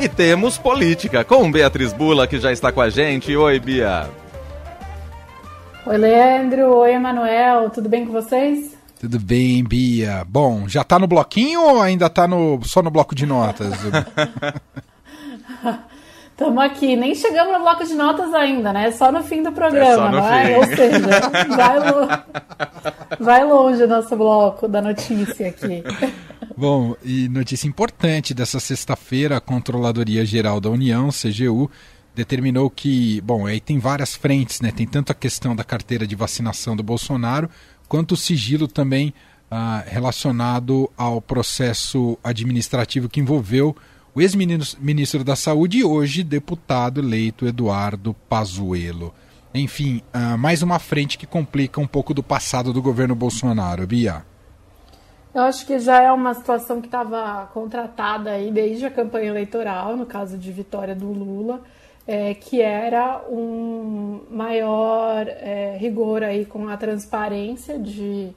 E temos política com Beatriz Bula, que já está com a gente. Oi, Bia. Oi, Leandro. Oi, Emanuel. Tudo bem com vocês? Tudo bem, Bia. Bom, já tá no bloquinho ou ainda tá no, só no bloco de notas? Estamos aqui, nem chegamos no bloco de notas ainda, né? Só no fim do programa, é não é? Ou seja, vai, lo... vai longe o nosso bloco da notícia aqui. Bom, e notícia importante dessa sexta-feira, a Controladoria Geral da União, CGU, determinou que, bom, aí tem várias frentes, né? Tem tanto a questão da carteira de vacinação do Bolsonaro, quanto o sigilo também ah, relacionado ao processo administrativo que envolveu o ex-ministro da Saúde e hoje deputado eleito Eduardo Pazuello. Enfim, ah, mais uma frente que complica um pouco do passado do governo Bolsonaro, Bia. Eu acho que já é uma situação que estava contratada aí desde a campanha eleitoral, no caso de vitória do Lula é, que era um maior é, rigor aí com a transparência de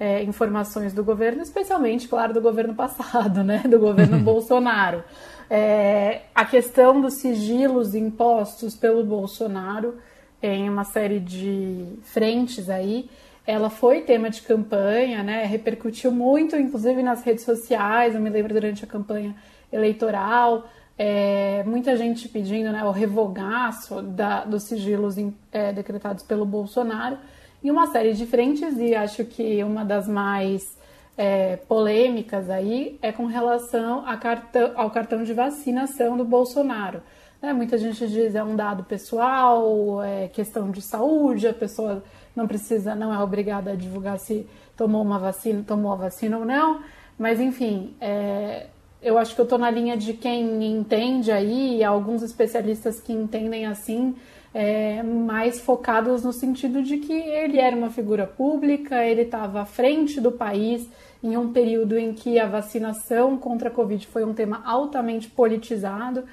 é, informações do governo, especialmente, claro, do governo passado, né, do governo Bolsonaro. É, a questão dos sigilos impostos pelo Bolsonaro em uma série de frentes aí, ela foi tema de campanha, né, repercutiu muito, inclusive nas redes sociais, eu me lembro durante a campanha eleitoral, é, muita gente pedindo né, o revogaço da, dos sigilos é, decretados pelo Bolsonaro em uma série de frentes, e acho que uma das mais é, polêmicas aí é com relação cartão, ao cartão de vacinação do Bolsonaro. Né, muita gente diz é um dado pessoal, é questão de saúde, a pessoa não precisa, não é obrigada a divulgar se tomou uma vacina, tomou a vacina ou não, mas enfim, é, eu acho que eu estou na linha de quem entende aí, alguns especialistas que entendem assim, é, mais focados no sentido de que ele era uma figura pública, ele estava à frente do país em um período em que a vacinação contra a Covid foi um tema altamente politizado.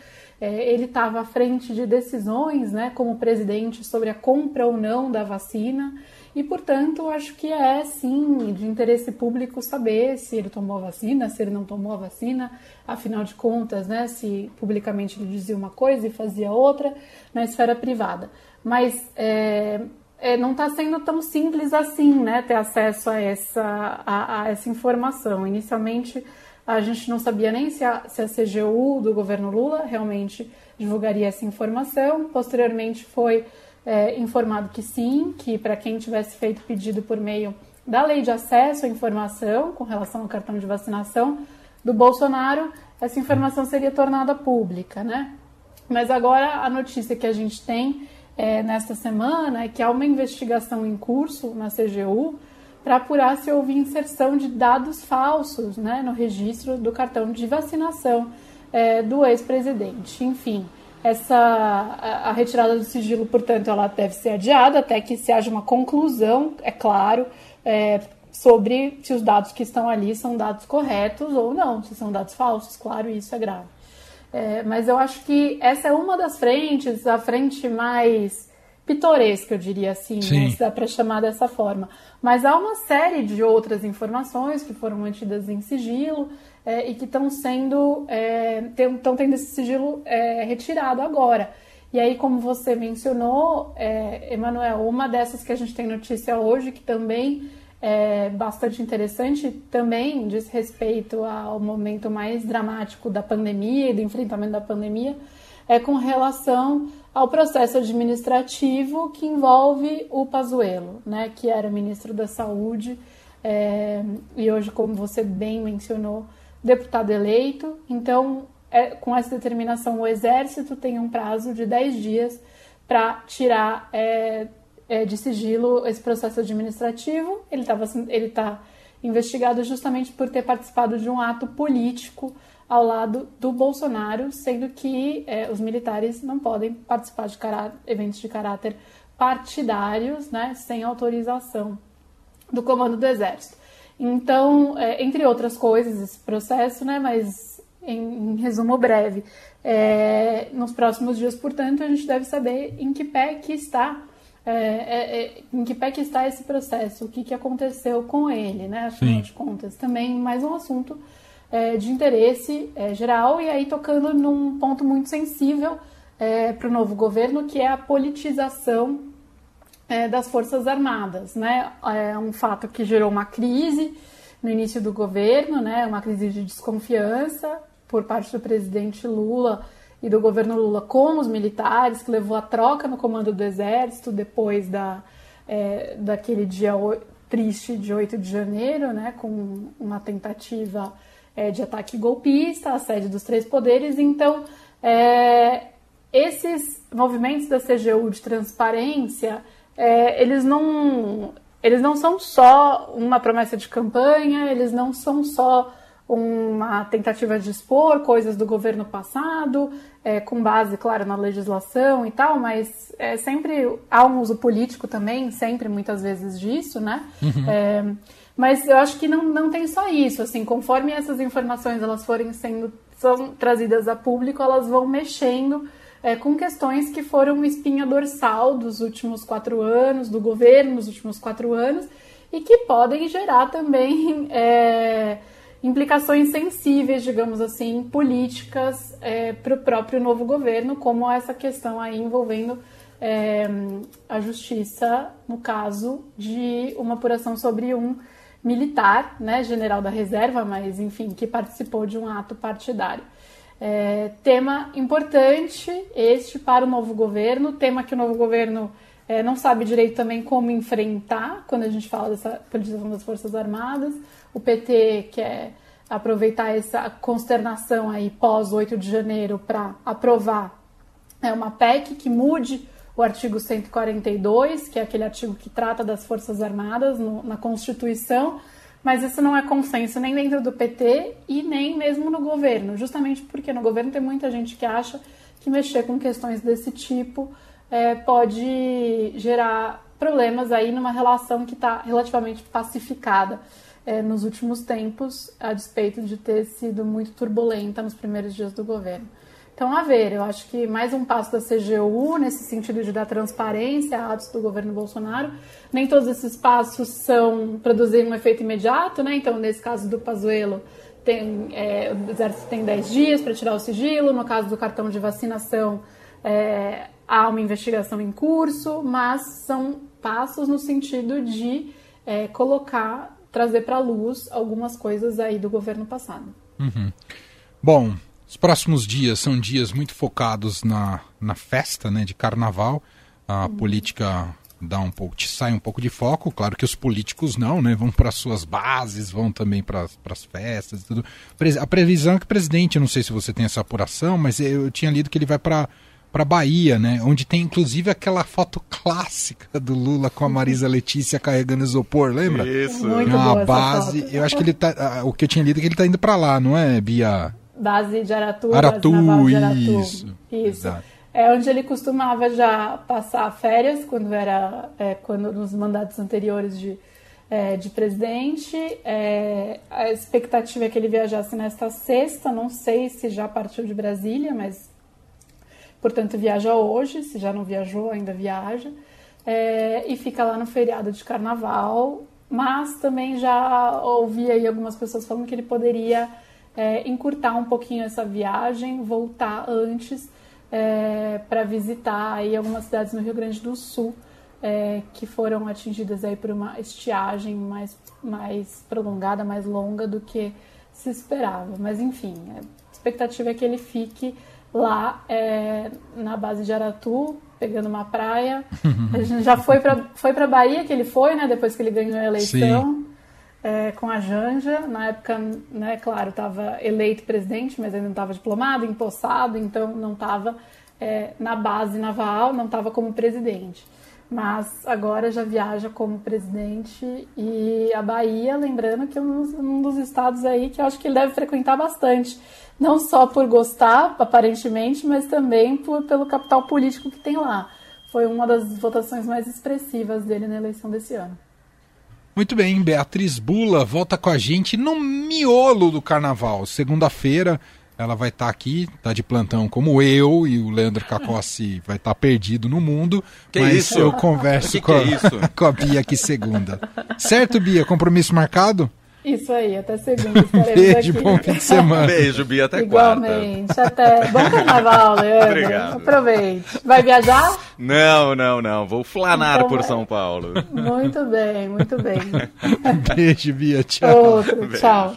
É, ele estava à frente de decisões, né, como presidente, sobre a compra ou não da vacina. E, portanto, acho que é sim de interesse público saber se ele tomou a vacina, se ele não tomou a vacina, afinal de contas, né, se publicamente ele dizia uma coisa e fazia outra na esfera privada. Mas é, é, não está sendo tão simples assim, né, ter acesso a essa, a, a, essa informação. Inicialmente, a gente não sabia nem se a, se a CGU do governo Lula realmente divulgaria essa informação. Posteriormente, foi é, informado que sim, que para quem tivesse feito pedido por meio da lei de acesso à informação com relação ao cartão de vacinação do Bolsonaro, essa informação seria tornada pública, né? Mas agora a notícia que a gente tem é, nesta semana é que há uma investigação em curso na CGU para apurar se houve inserção de dados falsos né, no registro do cartão de vacinação é, do ex-presidente. Enfim, essa a, a, retirada do sigilo, portanto, ela deve ser adiada até que se haja uma conclusão, é claro, é, sobre se os dados que estão ali são dados corretos ou não, se são dados falsos, claro, isso é grave. É, mas eu acho que essa é uma das frentes, a frente mais pitoresca, eu diria assim, né, se dá para chamar dessa forma. Mas há uma série de outras informações que foram mantidas em sigilo, é, e que estão sendo estão é, tendo esse sigilo é, retirado agora. E aí, como você mencionou, é, Emanuel, uma dessas que a gente tem notícia hoje, que também é bastante interessante, também diz respeito ao momento mais dramático da pandemia e do enfrentamento da pandemia, é com relação ao processo administrativo que envolve o Pazuello, né, que era ministro da Saúde, é, e hoje, como você bem mencionou, deputado eleito. Então, é, com essa determinação, o Exército tem um prazo de 10 dias para tirar é, é, de sigilo esse processo administrativo. Ele está ele tá investigado justamente por ter participado de um ato político ao lado do Bolsonaro, sendo que é, os militares não podem participar de eventos de caráter partidários, né, sem autorização do comando do Exército. Então, é, entre outras coisas, esse processo, né, mas em, em resumo breve, é, nos próximos dias, portanto, a gente deve saber em que pé que está é, é, é em que pé que está esse processo, o que, que aconteceu com ele, né? Afinal Sim. de contas, também mais um assunto é, de interesse é, geral e aí tocando num ponto muito sensível é, para o novo governo, que é a politização é, das Forças Armadas. Né? É um fato que gerou uma crise no início do governo, né? uma crise de desconfiança por parte do presidente Lula e do governo Lula com os militares, que levou à troca no comando do Exército depois da, é, daquele dia triste de 8 de janeiro, né? com uma tentativa é, de ataque golpista, a sede dos três poderes. Então, é, esses movimentos da CGU de transparência, é, eles não eles não são só uma promessa de campanha, eles não são só uma tentativa de expor coisas do governo passado, é, com base, claro, na legislação e tal, mas é, sempre há um uso político também, sempre, muitas vezes, disso, né? Uhum. É, mas eu acho que não, não tem só isso, assim, conforme essas informações elas forem sendo são trazidas a público, elas vão mexendo é, com questões que foram espinha dorsal dos últimos quatro anos, do governo nos últimos quatro anos, e que podem gerar também é, implicações sensíveis, digamos assim, políticas é, para o próprio novo governo, como essa questão aí envolvendo é, a justiça, no caso de uma apuração sobre um militar, né, general da reserva, mas enfim, que participou de um ato partidário. É, tema importante este para o novo governo, tema que o novo governo é, não sabe direito também como enfrentar quando a gente fala dessa politização das Forças Armadas. O PT quer aproveitar essa consternação aí pós 8 de janeiro para aprovar é, uma PEC que mude o artigo 142, que é aquele artigo que trata das Forças Armadas no, na Constituição, mas isso não é consenso nem dentro do PT e nem mesmo no governo, justamente porque no governo tem muita gente que acha que mexer com questões desse tipo é, pode gerar problemas aí numa relação que está relativamente pacificada é, nos últimos tempos, a despeito de ter sido muito turbulenta nos primeiros dias do governo. Então, a ver, eu acho que mais um passo da CGU nesse sentido de dar transparência a atos do governo Bolsonaro. Nem todos esses passos são produzir um efeito imediato, né? Então, nesse caso do Pazuello, tem, é, o exército tem 10 dias para tirar o sigilo. No caso do cartão de vacinação, é, há uma investigação em curso, mas são passos no sentido de é, colocar, trazer para luz algumas coisas aí do governo passado. Uhum. Bom, os próximos dias são dias muito focados na, na festa né, de carnaval. A uhum. política dá um pouco, sai um pouco de foco. Claro que os políticos não, né? Vão para suas bases, vão também para as festas e tudo. A previsão é que o presidente, não sei se você tem essa apuração, mas eu tinha lido que ele vai para para Bahia, né? Onde tem inclusive aquela foto clássica do Lula com a Marisa Letícia carregando isopor, lembra? Isso. Muito uma base. Eu acho que ele tá. O que eu tinha lido é que ele tá indo para lá, não é, Bia? Base de Aratu, Aratu, de Aratu. Isso. Isso. É onde ele costumava já passar férias quando era é, quando nos mandatos anteriores de, é, de presidente. É, a expectativa é que ele viajasse nesta sexta. Não sei se já partiu de Brasília, mas portanto viaja hoje. Se já não viajou, ainda viaja. É, e fica lá no feriado de carnaval. Mas também já ouvi aí algumas pessoas falando que ele poderia é, encurtar um pouquinho essa viagem, voltar antes é, para visitar aí algumas cidades no Rio Grande do Sul é, que foram atingidas aí por uma estiagem mais, mais prolongada, mais longa do que se esperava. Mas enfim, a expectativa é que ele fique lá é, na base de Aratu, pegando uma praia. A gente já foi para foi para Bahia que ele foi, né? Depois que ele ganhou a eleição. Sim é, com a Janja. Na época, né, claro, estava eleito presidente, mas ainda não estava diplomado, empossado, então não estava é, na base naval, não estava como presidente. Mas agora já viaja como presidente e a Bahia, lembrando que é um dos estados aí que eu acho que ele deve frequentar bastante. Não só por gostar, aparentemente, mas também por, pelo capital político que tem lá. Foi uma das votações mais expressivas dele na eleição desse ano. Muito bem, Beatriz Bula volta com a gente no miolo do carnaval. Segunda-feira ela vai estar tá aqui, tá de plantão como eu e o Leandro Cacossi vai estar tá perdido no mundo. Que mas isso? eu converso que com, que é a, com a Bia aqui segunda. Certo, Bia? Compromisso marcado? Isso aí, até segunda. Beijo, aqui. bom fim de semana. Beijo, Bia, até Igualmente, quarta. até. Bom carnaval, Leandro. Obrigado. Aproveite. Vai viajar? Não, não, não. Vou flanar então, por São Paulo. Muito bem, muito bem. Beijo, Bia. Tchau. Outro, Beijo. tchau.